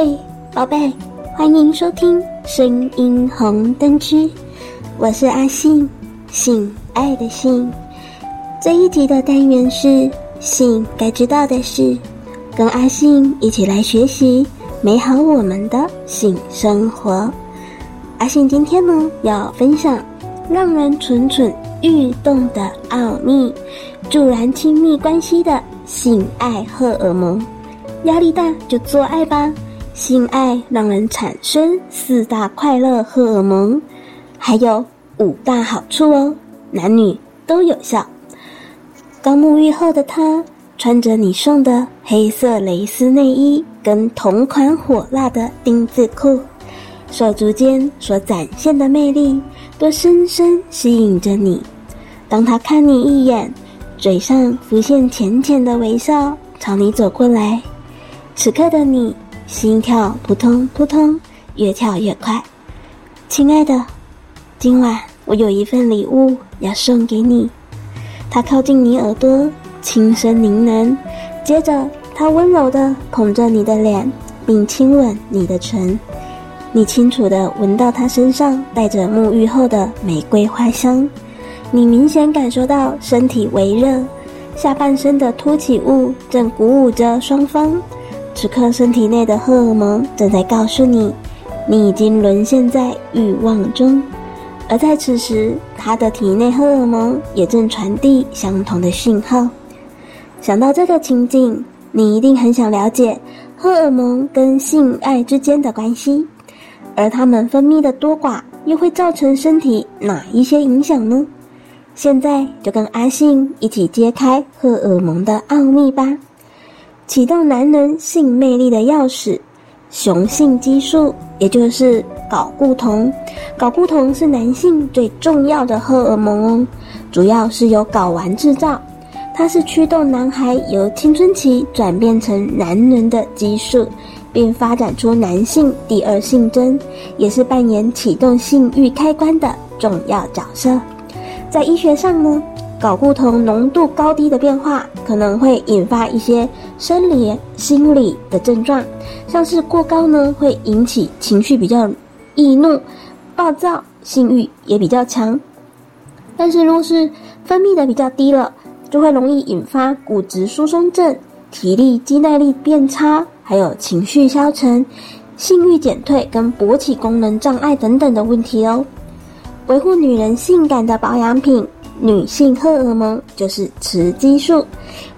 嘿，宝贝，欢迎收听声音红灯区，我是阿信，性爱的性。这一集的单元是性该知道的事，跟阿信一起来学习美好我们的性生活。阿信今天呢要分享让人蠢蠢欲动的奥秘，助燃亲密关系的性爱荷尔蒙。压力大就做爱吧。性爱让人产生四大快乐荷尔蒙，还有五大好处哦，男女都有效。刚沐浴后的他，穿着你送的黑色蕾丝内衣跟同款火辣的丁字裤，手足间所展现的魅力，都深深吸引着你。当他看你一眼，嘴上浮现浅浅的微笑，朝你走过来。此刻的你，心跳扑通扑通，越跳越快。亲爱的，今晚我有一份礼物要送给你。他靠近你耳朵，轻声呢喃，接着他温柔地捧着你的脸，并亲吻你的唇。你清楚地闻到他身上带着沐浴后的玫瑰花香，你明显感受到身体微热，下半身的凸起物正鼓舞着双方。此刻，身体内的荷尔蒙正在告诉你，你已经沦陷在欲望中；而在此时，他的体内荷尔蒙也正传递相同的讯号。想到这个情景，你一定很想了解荷尔蒙跟性爱之间的关系，而它们分泌的多寡又会造成身体哪一些影响呢？现在就跟阿信一起揭开荷尔蒙的奥秘吧。启动男人性魅力的钥匙，雄性激素，也就是睾固酮。睾固酮是男性最重要的荷尔蒙哦，主要是由睾丸制造。它是驱动男孩由青春期转变成男人的激素，并发展出男性第二性征，也是扮演启动性欲开关的重要角色。在医学上呢，睾固酮浓度高低的变化，可能会引发一些生理、心理的症状，像是过高呢，会引起情绪比较易怒、暴躁，性欲也比较强。但是，若是分泌的比较低了，就会容易引发骨质疏松症、体力、肌耐力变差，还有情绪消沉、性欲减退跟勃起功能障碍等等的问题哦。维护女人性感的保养品。女性荷尔蒙就是雌激素，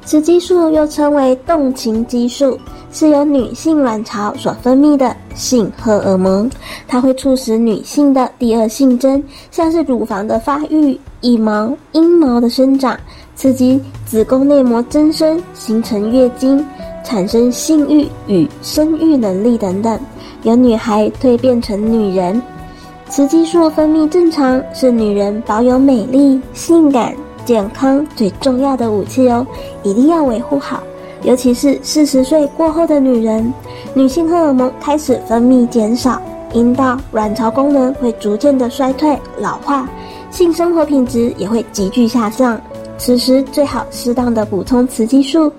雌激素又称为动情激素，是由女性卵巢所分泌的性荷尔蒙。它会促使女性的第二性征，像是乳房的发育、腋毛、阴毛的生长，刺激子宫内膜增生，形成月经，产生性欲与生育能力等等，由女孩蜕变成女人。雌激素分泌正常是女人保有美丽、性感、健康最重要的武器哦，一定要维护好。尤其是四十岁过后的女人，女性荷尔蒙开始分泌减少，阴道、卵巢功能会逐渐的衰退、老化，性生活品质也会急剧下降。此时最好适当的补充雌激素，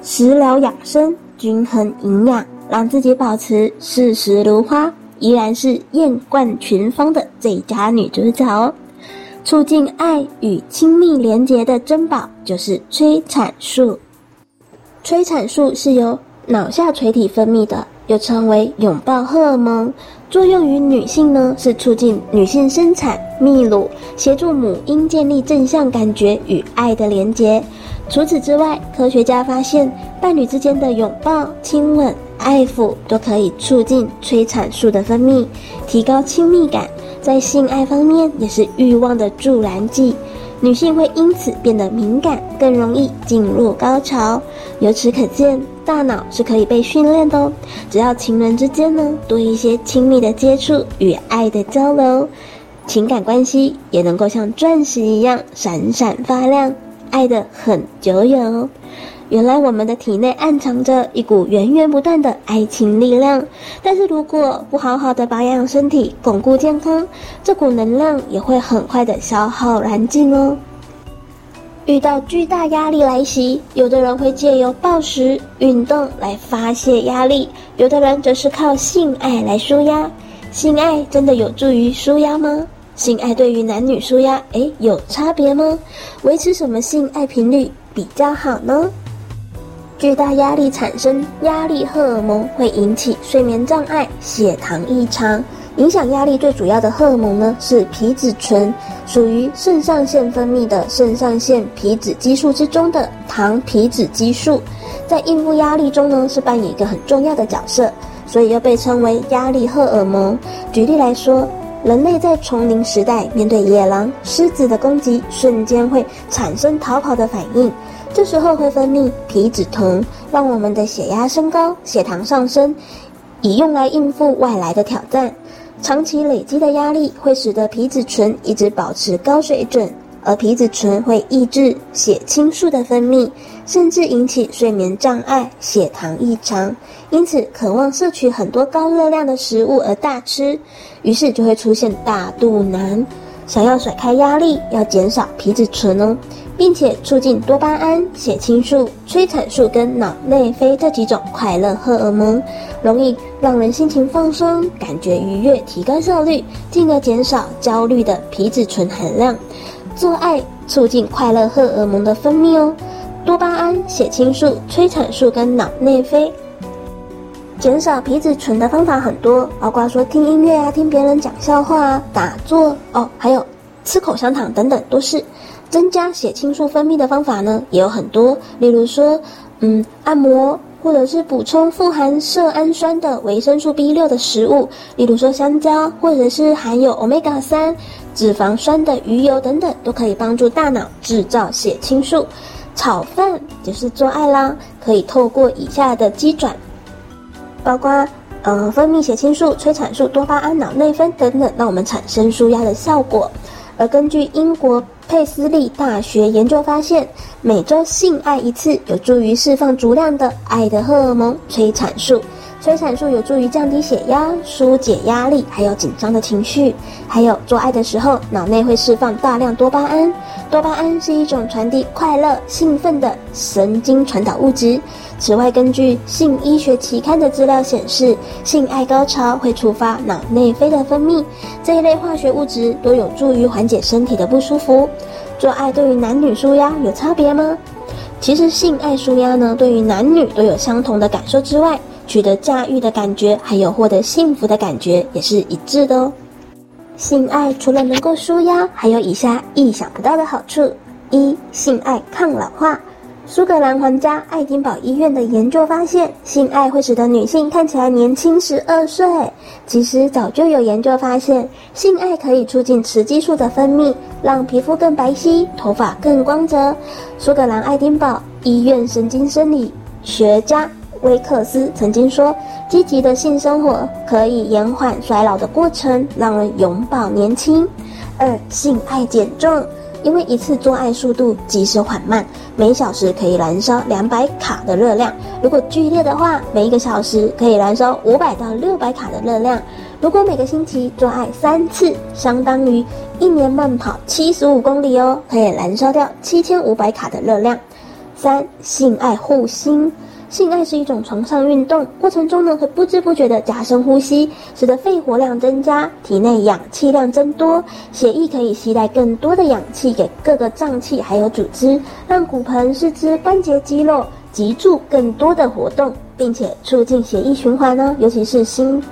食疗养生，均衡营养，让自己保持四时如花。依然是艳冠群芳的最佳女主角哦！促进爱与亲密连结的珍宝就是催产素。催产素是由脑下垂体分泌的，又称为拥抱荷尔蒙，作用于女性呢，是促进女性生产、泌乳，协助母婴建立正向感觉与爱的连结。除此之外，科学家发现伴侣之间的拥抱、亲吻。爱抚都可以促进催产素的分泌，提高亲密感，在性爱方面也是欲望的助燃剂。女性会因此变得敏感，更容易进入高潮。由此可见，大脑是可以被训练的哦。只要情人之间呢，多一些亲密的接触与爱的交流，情感关系也能够像钻石一样闪闪发亮，爱得很久远哦。原来我们的体内暗藏着一股源源不断的爱情力量，但是如果不好好的保养身体、巩固健康，这股能量也会很快的消耗燃尽哦。遇到巨大压力来袭，有的人会借由暴食、运动来发泄压力，有的人则是靠性爱来舒压。性爱真的有助于舒压吗？性爱对于男女舒压，诶，有差别吗？维持什么性爱频率比较好呢？巨大压力产生压力荷尔蒙，会引起睡眠障碍、血糖异常。影响压力最主要的荷尔蒙呢，是皮质醇，属于肾上腺分泌的肾上腺皮质激素之中的糖皮质激素，在应付压力中呢，是扮演一个很重要的角色，所以又被称为压力荷尔蒙。举例来说，人类在丛林时代面对野狼、狮子的攻击，瞬间会产生逃跑的反应，这时候会分泌皮质酮，让我们的血压升高、血糖上升，以用来应付外来的挑战。长期累积的压力会使得皮质醇一直保持高水准，而皮质醇会抑制血清素的分泌，甚至引起睡眠障碍、血糖异常。因此，渴望摄取很多高热量的食物而大吃，于是就会出现大肚腩。想要甩开压力，要减少皮质醇哦。并且促进多巴胺、血清素、催产素跟脑内啡这几种快乐荷尔蒙，容易让人心情放松、感觉愉悦、提高效率，进而减少焦虑的皮质醇含量。做爱促进快乐荷尔蒙的分泌哦，多巴胺、血清素、催产素跟脑内啡。减少皮质醇的方法很多，包括说听音乐啊、听别人讲笑话啊、打坐哦，还有吃口香糖等等，都是。增加血清素分泌的方法呢，也有很多，例如说，嗯，按摩，或者是补充富含色氨酸的维生素 B 六的食物，例如说香蕉，或者是含有 Omega 三脂肪酸的鱼油等等，都可以帮助大脑制造血清素。炒饭就是做爱啦，可以透过以下的机转，包括呃分泌血清素、催产素、多巴胺、脑内啡等等，让我们产生舒压的效果。而根据英国佩斯利大学研究发现，每周性爱一次有助于释放足量的爱的荷尔蒙催产素。催产素有助于降低血压、疏解压力，还有紧张的情绪。还有做爱的时候，脑内会释放大量多巴胺。多巴胺是一种传递快乐、兴奋的神经传导物质。此外，根据性医学期刊的资料显示，性爱高潮会触发脑内啡的分泌，这一类化学物质都有助于缓解身体的不舒服。做爱对于男女舒压有差别吗？其实性爱舒压呢，对于男女都有相同的感受之外，取得驾驭的感觉，还有获得幸福的感觉，也是一致的哦。性爱除了能够舒压，还有以下意想不到的好处：一、性爱抗老化。苏格兰皇家爱丁堡医院的研究发现，性爱会使得女性看起来年轻十二岁。其实早就有研究发现，性爱可以促进雌激素的分泌，让皮肤更白皙，头发更光泽。苏格兰爱丁堡医院神经生理学家。威克斯曾经说：“积极的性生活可以延缓衰老的过程，让人永葆年轻。”二、性爱减重，因为一次做爱速度即使缓慢，每小时可以燃烧两百卡的热量；如果剧烈的话，每一个小时可以燃烧五百到六百卡的热量。如果每个星期做爱三次，相当于一年慢跑七十五公里哦，可以燃烧掉七千五百卡的热量。三、性爱护心。性爱是一种床上运动，过程中呢会不知不觉地加深呼吸，使得肺活量增加，体内氧气量增多，血液可以携带更多的氧气给各个脏器还有组织，让骨盆、四肢、关节、肌肉脊柱更多的活动，并且促进血液循环呢，尤其是心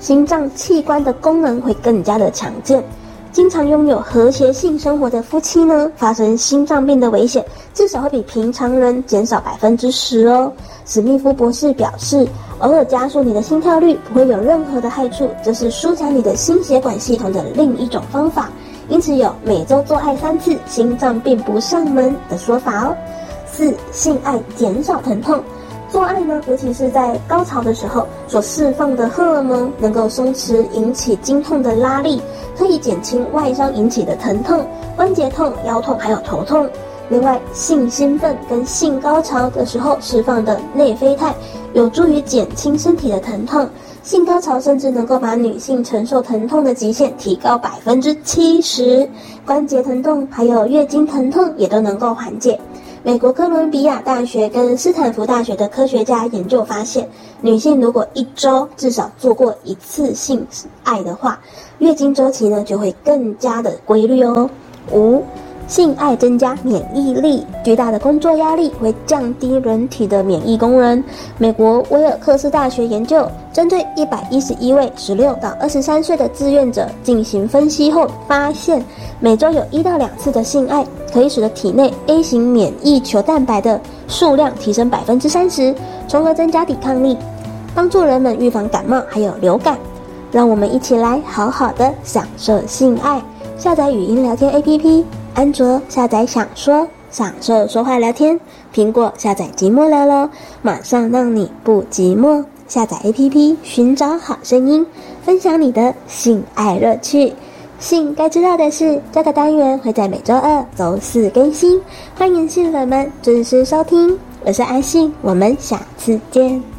心脏器官的功能会更加的强健。经常拥有和谐性生活的夫妻呢，发生心脏病的危险至少会比平常人减少百分之十哦。史密夫博士表示，偶尔加速你的心跳率不会有任何的害处，这是舒展你的心血管系统的另一种方法。因此有每周做爱三次，心脏病不上门的说法哦。四、性爱减少疼痛。做爱呢，尤其是在高潮的时候，所释放的荷尔蒙能够松弛引起经痛的拉力，可以减轻外伤引起的疼痛、关节痛、腰痛还有头痛。另外，性兴奋跟性高潮的时候释放的内啡肽，有助于减轻身体的疼痛。性高潮甚至能够把女性承受疼痛的极限提高百分之七十，关节疼痛还有月经疼痛也都能够缓解。美国哥伦比亚大学跟斯坦福大学的科学家研究发现，女性如果一周至少做过一次性爱的话，月经周期呢就会更加的规律哦。五。性爱增加免疫力，巨大的工作压力会降低人体的免疫功能。美国威尔克斯大学研究，针对一百一十一位十六到二十三岁的志愿者进行分析后，发现每周有一到两次的性爱，可以使得体内 A 型免疫球蛋白的数量提升百分之三十，从而增加抵抗力，帮助人们预防感冒还有流感。让我们一起来好好的享受性爱，下载语音聊天 APP。安卓下载享说，享受说话聊天；苹果下载寂寞聊聊，马上让你不寂寞。下载 APP，寻找好声音，分享你的性爱乐趣。性该知道的事，这个单元会在每周二、周四更新，欢迎性粉们准时收听。我是阿信，我们下次见。